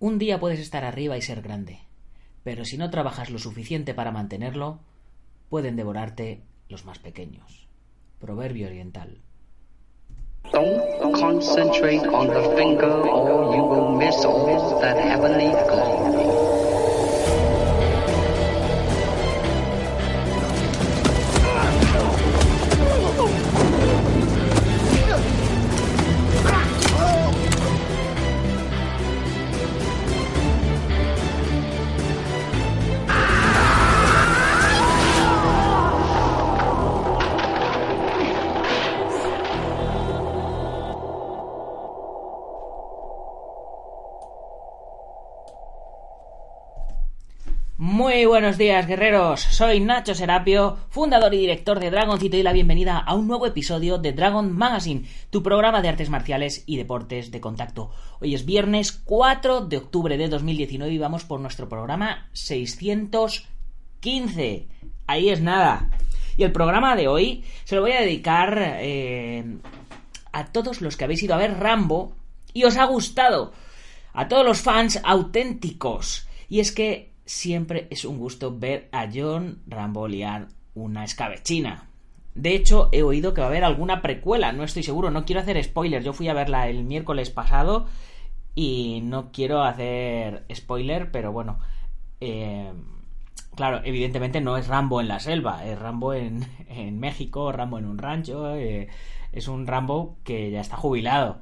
Un día puedes estar arriba y ser grande, pero si no trabajas lo suficiente para mantenerlo, pueden devorarte los más pequeños. Proverbio oriental. Don't. Muy buenos días, guerreros. Soy Nacho Serapio, fundador y director de Dragoncito y la bienvenida a un nuevo episodio de Dragon Magazine, tu programa de artes marciales y deportes de contacto. Hoy es viernes 4 de octubre de 2019 y vamos por nuestro programa 615. Ahí es nada. Y el programa de hoy se lo voy a dedicar eh, a todos los que habéis ido a ver Rambo y os ha gustado. A todos los fans auténticos. Y es que siempre es un gusto ver a John Rambo liar una escabechina. De hecho, he oído que va a haber alguna precuela, no estoy seguro, no quiero hacer spoilers. Yo fui a verla el miércoles pasado y no quiero hacer spoiler, pero bueno, eh, claro, evidentemente no es Rambo en la selva, es Rambo en, en México, Rambo en un rancho, eh, es un Rambo que ya está jubilado.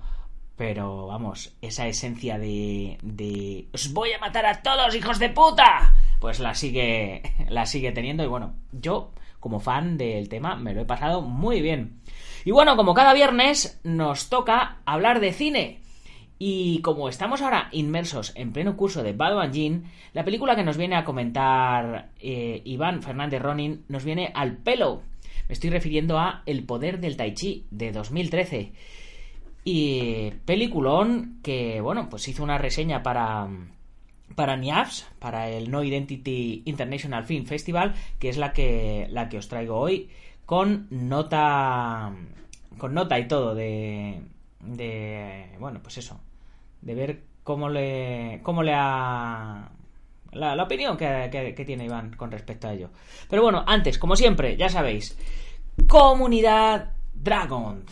Pero vamos, esa esencia de, de os voy a matar a todos, hijos de puta, pues la sigue la sigue teniendo y bueno, yo como fan del tema me lo he pasado muy bien. Y bueno, como cada viernes nos toca hablar de cine. Y como estamos ahora inmersos en pleno curso de Bad Jean, la película que nos viene a comentar eh, Iván Fernández Ronin nos viene al pelo. Me estoy refiriendo a El poder del Tai Chi de 2013. Y peliculón que, bueno, pues hizo una reseña para, para NIAFS, para el No Identity International Film Festival, que es la que, la que os traigo hoy, con nota, con nota y todo de, de, bueno, pues eso, de ver cómo le, cómo le ha, la, la opinión que, que, que tiene Iván con respecto a ello. Pero bueno, antes, como siempre, ya sabéis, comunidad Dragon,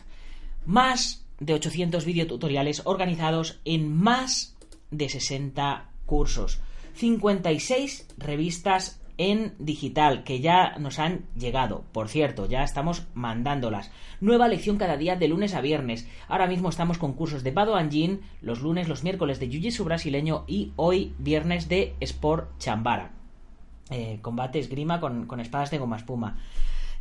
más de 800 videotutoriales organizados en más de 60 cursos, 56 revistas en digital que ya nos han llegado. Por cierto, ya estamos mandándolas. Nueva lección cada día de lunes a viernes. Ahora mismo estamos con cursos de Bado Anjin, los lunes, los miércoles de Jiu-Jitsu brasileño y hoy viernes de Sport Chambara. Eh, combate esgrima con, con espadas de goma espuma.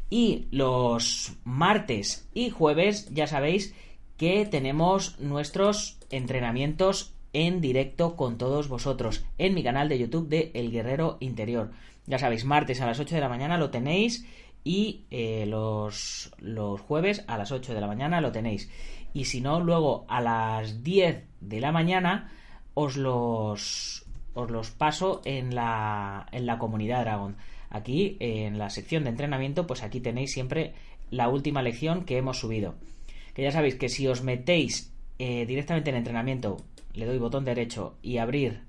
Y los martes y jueves, ya sabéis, que tenemos nuestros entrenamientos en directo con todos vosotros en mi canal de YouTube de El Guerrero Interior. Ya sabéis, martes a las 8 de la mañana lo tenéis y eh, los, los jueves a las 8 de la mañana lo tenéis. Y si no, luego a las 10 de la mañana os los, os los paso en la, en la comunidad Dragon. Aquí, en la sección de entrenamiento, pues aquí tenéis siempre la última lección que hemos subido que ya sabéis que si os metéis eh, directamente en entrenamiento, le doy botón derecho y abrir,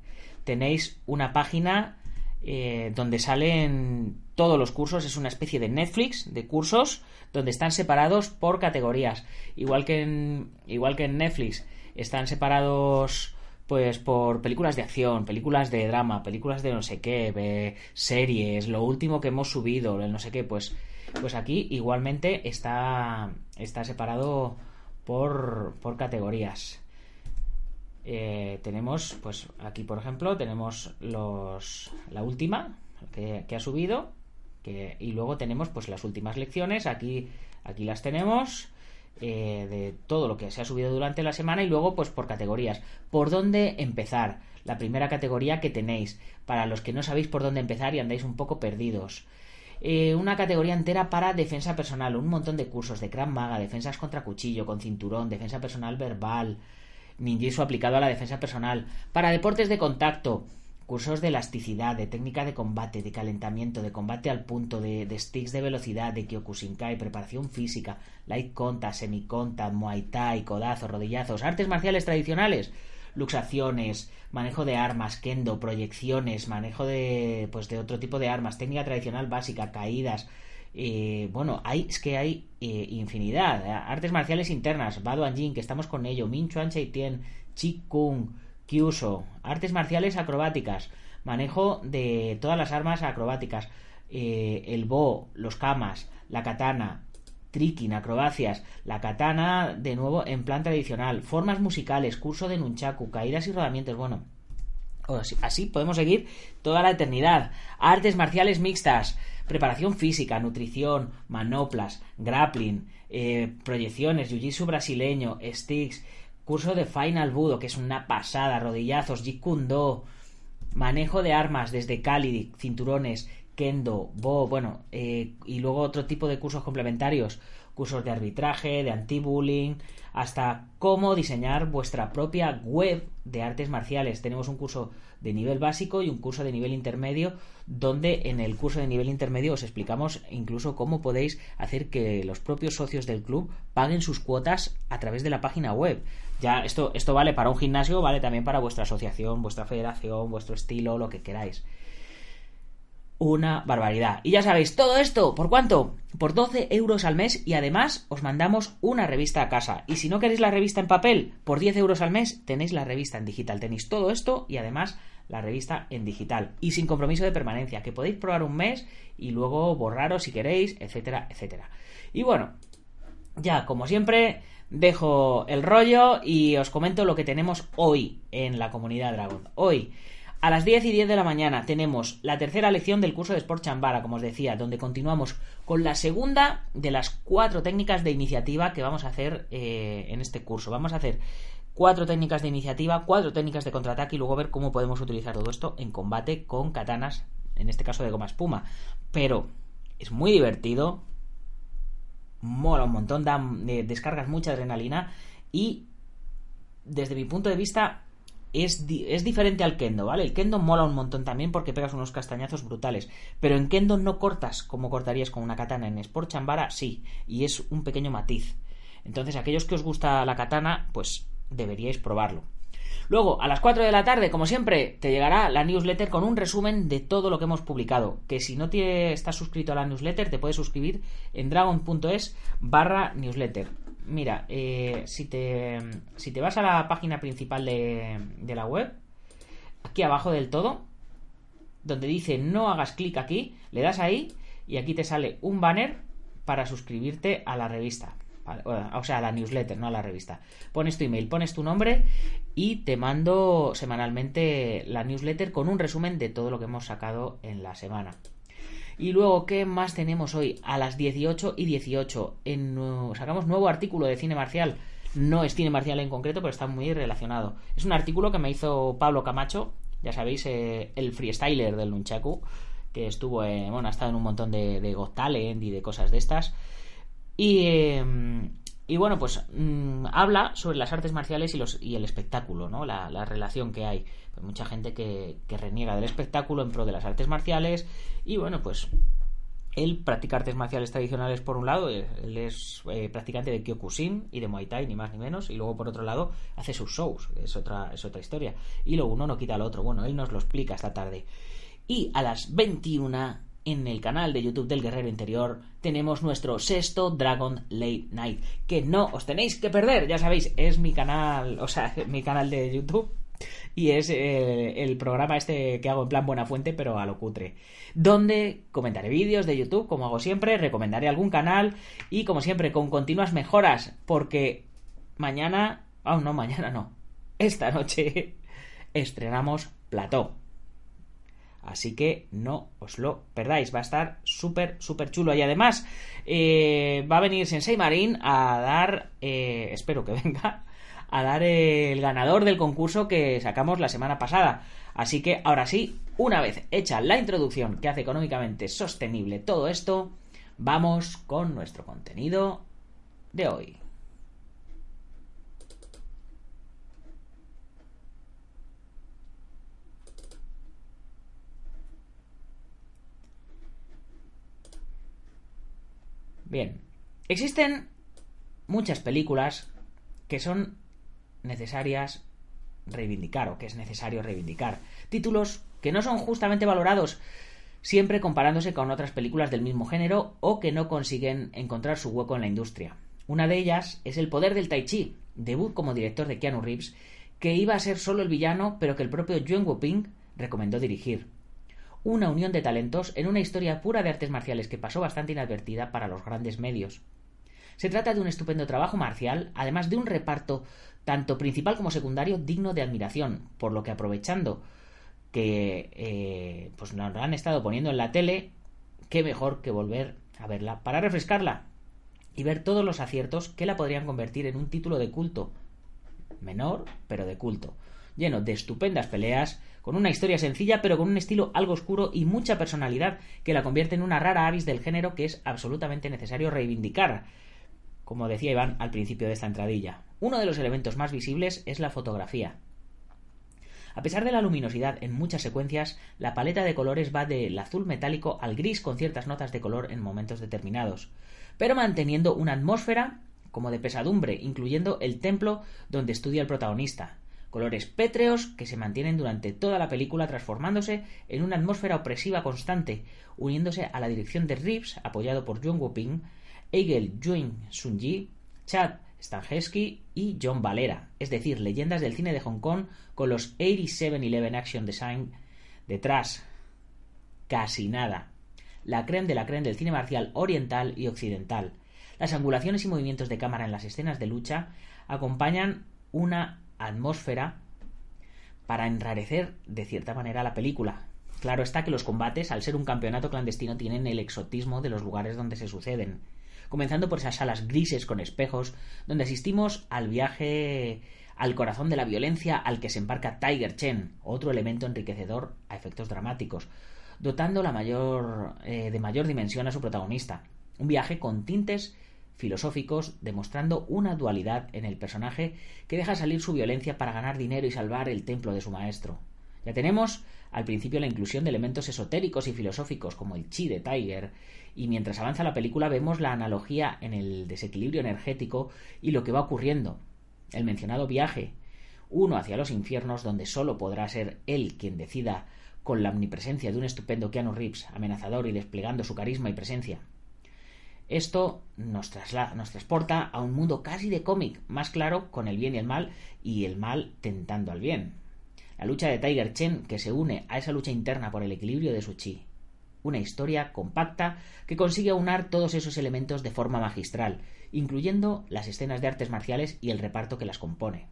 tenéis una página eh, donde salen todos los cursos, es una especie de Netflix de cursos donde están separados por categorías, igual que en, igual que en Netflix están separados pues por películas de acción, películas de drama, películas de no sé qué, series, lo último que hemos subido, el no sé qué, pues pues aquí igualmente está, está separado por, por categorías. Eh, tenemos, pues aquí por ejemplo, tenemos los, la última que, ha subido y luego tenemos pues las últimas lecciones, aquí, aquí las tenemos eh, de todo lo que se ha subido durante la semana y luego pues por categorías. ¿Por dónde empezar? La primera categoría que tenéis, para los que no sabéis por dónde empezar y andáis un poco perdidos. Eh, una categoría entera para defensa personal, un montón de cursos de Krav Maga, defensas contra cuchillo, con cinturón, defensa personal verbal, ninjitsu aplicado a la defensa personal, para deportes de contacto, cursos de elasticidad, de técnica de combate, de calentamiento, de combate al punto, de, sticks de velocidad, de kyokushinkai, preparación física, light contact, semi contact, muay thai, codazos, rodillazos, artes marciales tradicionales, luxaciones, manejo de armas, kendo, proyecciones, manejo de pues de otro tipo de armas, técnica tradicional básica, caídas, eh, bueno, hay, es que hay eh, infinidad. Artes marciales internas, Bado Jin, que estamos con ello, Min Chuan Tien, Chi Kung, Kyuso, artes marciales acrobáticas, manejo de todas las armas acrobáticas, eh, el bo, los kamas, la katana, tricking, acrobacias, la katana de nuevo en plan tradicional, formas musicales, curso de nunchaku, caídas y rodamientos, bueno, así podemos seguir toda la eternidad. Artes marciales mixtas, preparación física, nutrición, manoplas, grappling, eh, proyecciones, jiu-jitsu brasileño, sticks, curso de Final Budo, que es una pasada, rodillazos, Kune manejo de armas desde Kali, cinturones, Kendo, Bo, bueno, eh, y luego otro tipo de cursos complementarios, cursos de arbitraje, de anti-bullying, hasta cómo diseñar vuestra propia web de artes marciales. Tenemos un curso de nivel básico y un curso de nivel intermedio, donde en el curso de nivel intermedio os explicamos incluso cómo podéis hacer que los propios socios del club paguen sus cuotas a través de la página web. Ya esto, esto vale para un gimnasio, vale también para vuestra asociación, vuestra federación, vuestro estilo, lo que queráis una barbaridad. Y ya sabéis, todo esto, ¿por cuánto? Por 12 euros al mes y además os mandamos una revista a casa. Y si no queréis la revista en papel, por 10 euros al mes tenéis la revista en digital. Tenéis todo esto y además la revista en digital. Y sin compromiso de permanencia, que podéis probar un mes y luego borraros si queréis, etcétera, etcétera. Y bueno, ya como siempre, dejo el rollo y os comento lo que tenemos hoy en la comunidad Dragon. Hoy a las 10 y 10 de la mañana tenemos la tercera lección del curso de Sport Chambara, como os decía, donde continuamos con la segunda de las cuatro técnicas de iniciativa que vamos a hacer eh, en este curso. Vamos a hacer cuatro técnicas de iniciativa, cuatro técnicas de contraataque y luego ver cómo podemos utilizar todo esto en combate con katanas, en este caso de goma espuma. Pero es muy divertido, mola un montón, da, eh, descargas mucha adrenalina y desde mi punto de vista es, diferente al kendo, ¿vale? El kendo mola un montón también porque pegas unos castañazos brutales, pero en kendo no cortas como cortarías con una katana, en Sport Chambara sí, y es un pequeño matiz. Entonces, aquellos que os gusta la katana, pues deberíais probarlo. Luego, a las 4 de la tarde, como siempre, te llegará la newsletter con un resumen de todo lo que hemos publicado. Que si no te estás suscrito a la newsletter, te puedes suscribir en dragon.es barra newsletter mira, eh, si, te, si te vas a la página principal de, de la web, aquí abajo del todo, donde dice no hagas clic aquí, le das ahí y aquí te sale un banner para suscribirte a la revista. O sea, a la newsletter, no a la revista. Pones tu email, pones tu nombre y te mando semanalmente la newsletter con un resumen de todo lo que hemos sacado en la semana. Y luego, ¿qué más tenemos hoy? A las 18 y 18 en, sacamos nuevo artículo de cine marcial. No es cine marcial en concreto, pero está muy relacionado. Es un artículo que me hizo Pablo Camacho, ya sabéis, eh, el freestyler del Nunchaku, que estuvo, bueno, ha estado en un montón de, de Got Talent y de cosas de estas. Y, em, y bueno, pues mm, habla sobre las artes marciales y, los, y el espectáculo, ¿no? La, relación que hay. Pues mucha gente que, reniega del espectáculo en pro de las artes marciales. Y bueno, pues él practica artes marciales tradicionales por un lado, eh, él es eh, practicante de Kyokushin y de Muay Thai, ni más ni menos, y luego por otro lado hace sus shows, es otra, es otra historia. Y lo uno no quita al otro. Bueno, él nos lo explica esta tarde. Y a las 21 en el canal de YouTube del Guerrero Interior tenemos nuestro sexto Dragon Late Night, que no os tenéis que perder, ya sabéis, es mi canal, o sea, mi canal de YouTube y es eh, el programa este que hago en plan buena fuente, pero a lo cutre, donde comentaré vídeos de YouTube, como hago siempre, recomendaré algún canal y como siempre con continuas mejoras, porque mañana, oh, no, mañana no, esta noche estrenamos Plató Así que no os lo perdáis, va a estar súper, súper chulo. Y además eh, va a venir Sensei Marín a dar, eh, espero que venga, a dar el ganador del concurso que sacamos la semana pasada. Así que ahora sí, una vez hecha la introducción que hace económicamente sostenible todo esto, vamos con nuestro contenido de hoy. Bien, existen muchas películas que son necesarias reivindicar o que es necesario reivindicar. Títulos que no son justamente valorados siempre comparándose con otras películas del mismo género o que no consiguen encontrar su hueco en la industria. Una de ellas es El poder del Tai Chi, debut como director de Keanu Reeves, que iba a ser solo el villano, pero que el propio Yuen Woo-ping recomendó dirigir una unión de talentos en una historia pura de artes marciales que pasó bastante inadvertida para los grandes medios. Se trata de un estupendo trabajo marcial, además de un reparto tanto principal como secundario digno de admiración, por lo que aprovechando que eh, pues nos han estado poniendo en la tele, qué mejor que volver a verla para refrescarla y ver todos los aciertos que la podrían convertir en un título de culto, menor, pero de culto, lleno de estupendas peleas, con una historia sencilla pero con un estilo algo oscuro y mucha personalidad que la convierte en una rara avis del género que es absolutamente necesario reivindicar, como decía Iván al principio de esta entradilla. Uno de los elementos más visibles es la fotografía. A pesar de la luminosidad en muchas secuencias, la paleta de colores va del azul metálico al gris con ciertas notas de color en momentos determinados, pero manteniendo una atmósfera como de pesadumbre, incluyendo el templo donde estudia el protagonista, colores pétreos que se mantienen durante toda la película transformándose en una atmósfera opresiva constante, uniéndose a la dirección de Reeves, apoyado por John Woo-ping, Eigel Sun Sunji, Chad Stahelski y John Valera, es decir, leyendas del cine de Hong Kong con los 87-11 Action Design detrás. Casi nada. La creme de la creme del cine marcial oriental y occidental. Las angulaciones y movimientos de cámara en las escenas de lucha acompañan una atmósfera para enrarecer de cierta manera la película. Claro está que los combates, al ser un campeonato clandestino, tienen el exotismo de los lugares donde se suceden, comenzando por esas salas grises con espejos, donde asistimos al viaje al corazón de la violencia al que se embarca Tiger Chen, otro elemento enriquecedor a efectos dramáticos, dotando la mayor, eh, de mayor dimensión a su protagonista. Un viaje con tintes filosóficos, demostrando una dualidad en el personaje que deja salir su violencia para ganar dinero y salvar el templo de su maestro. Ya tenemos al principio la inclusión de elementos esotéricos y filosóficos como el chi de Tiger, y mientras avanza la película vemos la analogía en el desequilibrio energético y lo que va ocurriendo. El mencionado viaje, uno hacia los infiernos donde solo podrá ser él quien decida con la omnipresencia de un estupendo Keanu Reeves, amenazador y desplegando su carisma y presencia, esto nos, nos transporta a un mundo casi de cómic, más claro con el bien y el mal, y el mal tentando al bien. La lucha de Tiger Chen que se une a esa lucha interna por el equilibrio de su chi. Una historia compacta que consigue aunar todos esos elementos de forma magistral, incluyendo las escenas de artes marciales y el reparto que las compone.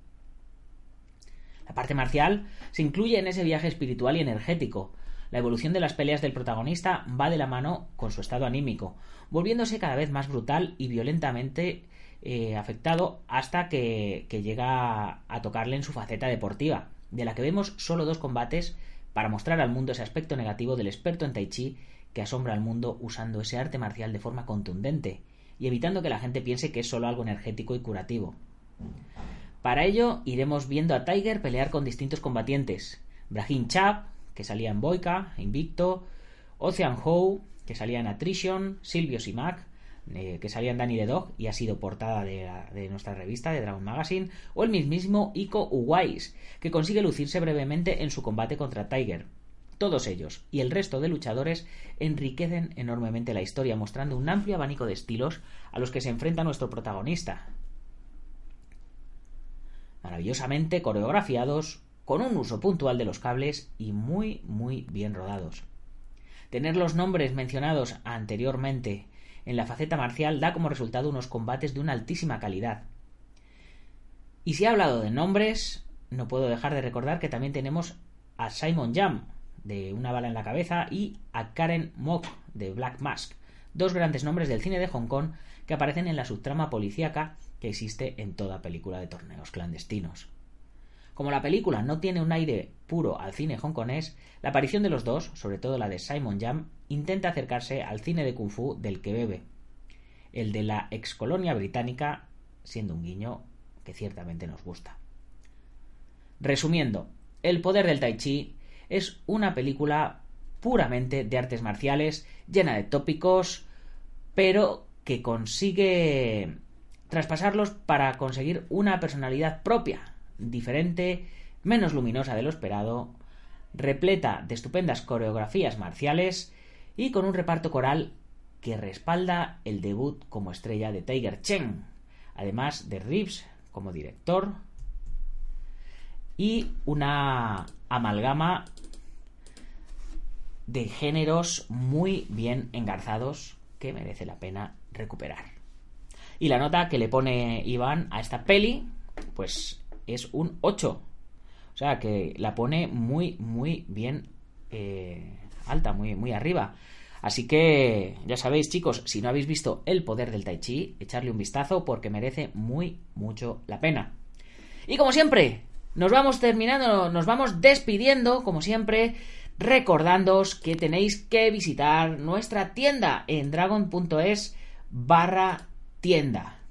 La parte marcial se incluye en ese viaje espiritual y energético, la evolución de las peleas del protagonista va de la mano con su estado anímico, volviéndose cada vez más brutal y violentamente eh, afectado hasta que, que llega a tocarle en su faceta deportiva, de la que vemos solo dos combates para mostrar al mundo ese aspecto negativo del experto en tai chi que asombra al mundo usando ese arte marcial de forma contundente y evitando que la gente piense que es solo algo energético y curativo. Para ello iremos viendo a Tiger pelear con distintos combatientes. Brahim Chap, que salía en Boyka, Invicto, Ocean Howe, que salía en Attrition, Silvio Simac, eh, que salía en Danny the Dog y ha sido portada de, nuestra revista, de Dragon Magazine, o el mismísimo Iko Uwais, que consigue lucirse brevemente en su combate contra Tiger. Todos ellos y el resto de luchadores enriquecen enormemente la historia, mostrando un amplio abanico de estilos a los que se enfrenta nuestro protagonista. Maravillosamente coreografiados, con un uso puntual de los cables y muy muy bien rodados. Tener los nombres mencionados anteriormente en la faceta marcial da como resultado unos combates de una altísima calidad. Y si he hablado de nombres, no puedo dejar de recordar que también tenemos a Simon Jam, de Una bala en la cabeza, y a Karen Mok, de Black Mask, dos grandes nombres del cine de Hong Kong que aparecen en la subtrama policíaca que existe en toda película de torneos clandestinos. Como la película no tiene un aire puro al cine hongkonés, la aparición de los dos, sobre todo la de Simon Yam, intenta acercarse al cine de kung fu del que bebe, el de la excolonia británica, siendo un guiño que ciertamente nos gusta. Resumiendo, El poder del tai chi es una película puramente de artes marciales, llena de tópicos, pero que consigue traspasarlos para conseguir una personalidad propia, diferente, menos luminosa de lo esperado, repleta de estupendas coreografías marciales y con un reparto coral que respalda el debut como estrella de Tiger Chen, además de Reeves como director y una amalgama de géneros muy bien engarzados que merece la pena recuperar. Y la nota que le pone Iván a esta peli, pues es un 8. O sea que la pone muy, muy bien eh, alta, muy, muy arriba. Así que ya sabéis, chicos, si no habéis visto El poder del Tai Chi, echarle un vistazo porque merece muy, mucho la pena. Y como siempre, nos vamos terminando, nos vamos despidiendo, como siempre, recordándoos que tenéis que visitar nuestra tienda en dragon.es barra tienda.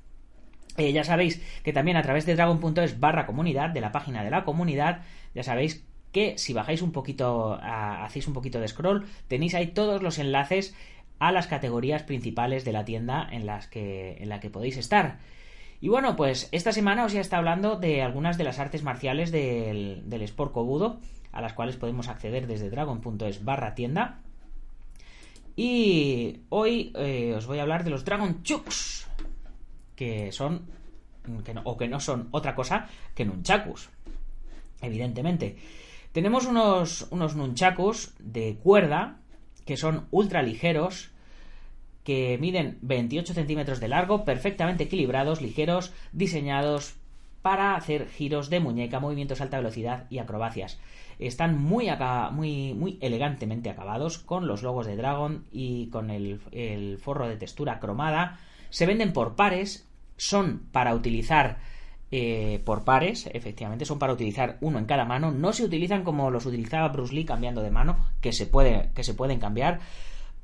Eh, ya sabéis que también a través de dragon.es barra comunidad, de la página de la comunidad, ya sabéis que si bajáis un poquito, hacéis un poquito de scroll, tenéis ahí todos los enlaces a las categorías principales de la tienda en las que, en la que podéis estar. Y bueno, pues esta semana os ya está hablando de algunas de las artes marciales del, del Sport Kobudo, a las cuales podemos acceder desde dragon.es barra tienda. Y hoy eh, os voy a hablar de los Dragon Chucks, que son, que o que no son otra cosa que nunchakus, evidentemente. Tenemos unos, unos nunchakus de cuerda que son ultra ligeros, que miden 28 centímetros de largo, perfectamente equilibrados, ligeros, diseñados para hacer giros de muñeca, movimientos a alta velocidad y acrobacias. Están muy, muy, muy elegantemente acabados con los logos de Dragon y con el, el forro de textura cromada. Se venden por pares, son para utilizar eh, por pares, efectivamente, son para utilizar uno en cada mano. No se utilizan como los utilizaba Bruce Lee cambiando de mano, que se, que se pueden cambiar,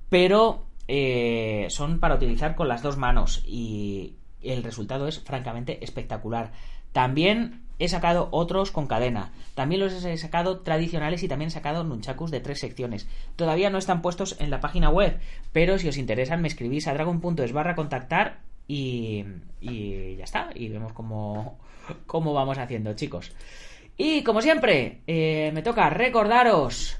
pero eh, son para utilizar con las dos manos y el resultado es francamente espectacular. También he sacado otros con cadena. También los he sacado tradicionales y también he sacado nunchakus de tres secciones. Todavía no están puestos en la página web, pero si os interesan me escribís a dragon.es barra contactar y, ya está. Y vemos cómo, cómo vamos haciendo, chicos. Y como siempre, eh, me toca recordaros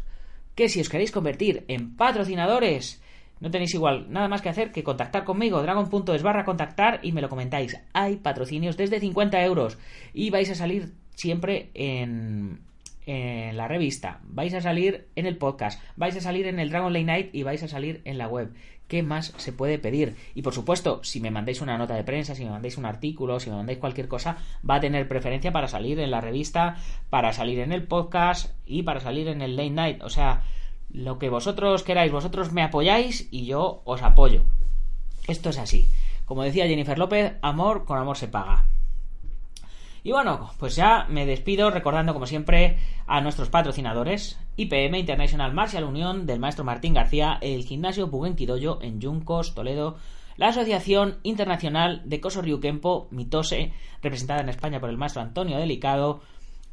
que si os queréis convertir en patrocinadores, no tenéis igual nada más que hacer que contactar conmigo, dragon.es barra contactar y me lo comentáis. Hay patrocinios desde 50 euros y vais a salir siempre en, en la revista, vais a salir en el podcast, vais a salir en el Dragon Late Night y vais a salir en la web. ¿Qué más se puede pedir? Y por supuesto, si me mandáis una nota de prensa, si me mandáis un artículo, si me mandáis cualquier cosa, va a tener preferencia para salir en la revista, para salir en el podcast y para salir en el Late Night. O sea, lo que vosotros queráis, vosotros me apoyáis y yo os apoyo. Esto es así. Como decía Jennifer López, amor con amor se paga. Y bueno, pues ya me despido recordando como siempre a nuestros patrocinadores, IPM International Martial Unión del maestro Martín García, el gimnasio Bugenquidoyo en Yuncos, Toledo, la Asociación Internacional de Coso Mitose, representada en España por el maestro Antonio Delicado,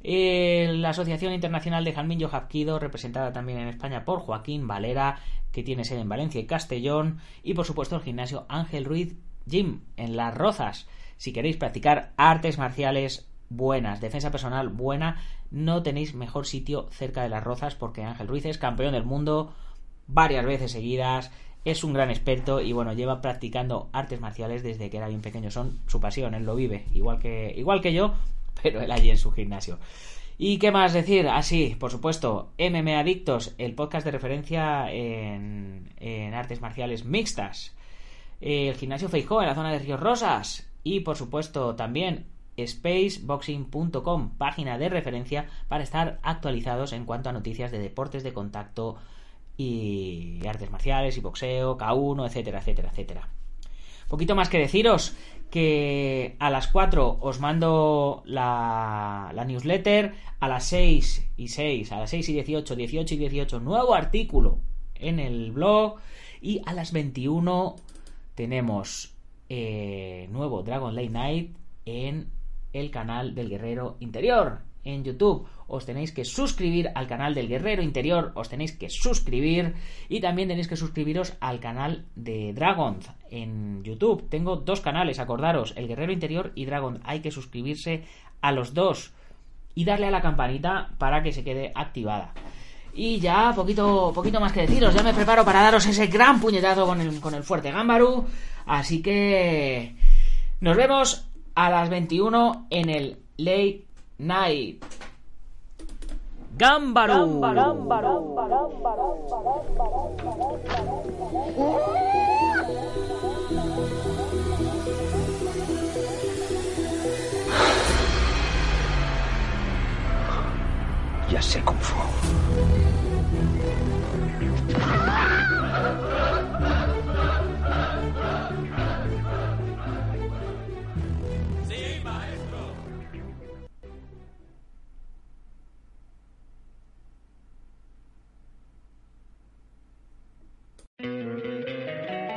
eh, la Asociación Internacional de Jalmillo Hapkido, representada también en España por Joaquín Valera, que tiene sede en Valencia y Castellón, y por supuesto el gimnasio Ángel Ruiz Gym en Las Rozas, si queréis practicar artes marciales buenas, defensa personal buena, no tenéis mejor sitio cerca de Las Rozas porque Ángel Ruiz es campeón del mundo varias veces seguidas, es un gran experto y bueno, lleva practicando artes marciales desde que era bien pequeño, son su pasión, él lo vive, igual que igual que yo, pero él allí en su gimnasio. ¿Y qué más decir? Así, ah, por supuesto, MM Adictos, el podcast de referencia en, en artes marciales mixtas. El gimnasio Feijó en la zona de Ríos Rosas, y por supuesto también spaceboxing.com, página de referencia para estar actualizados en cuanto a noticias de deportes de contacto y artes marciales y boxeo, K1, etcétera, etcétera, etcétera. Poquito más que deciros que a las 4 os mando la, la, newsletter, a las 6 y 6, a las 6 y 18, 18 y 18, nuevo artículo en el blog y a las 21 tenemos eh, nuevo Dragon Late Night en el canal del Guerrero Interior en YouTube. Os tenéis que suscribir al canal del Guerrero Interior, os tenéis que suscribir y también tenéis que suscribiros al canal de Dragon en YouTube. Tengo dos canales, acordaros, el Guerrero Interior y Dragon. Hay que suscribirse a los dos y darle a la campanita para que se quede activada. Y ya, poquito, poquito más que deciros, ya me preparo para daros ese gran puñetazo con el, con el fuerte Gámbaru. Así que nos vemos a las 21 en el Late Night. Ya sé cómo fue.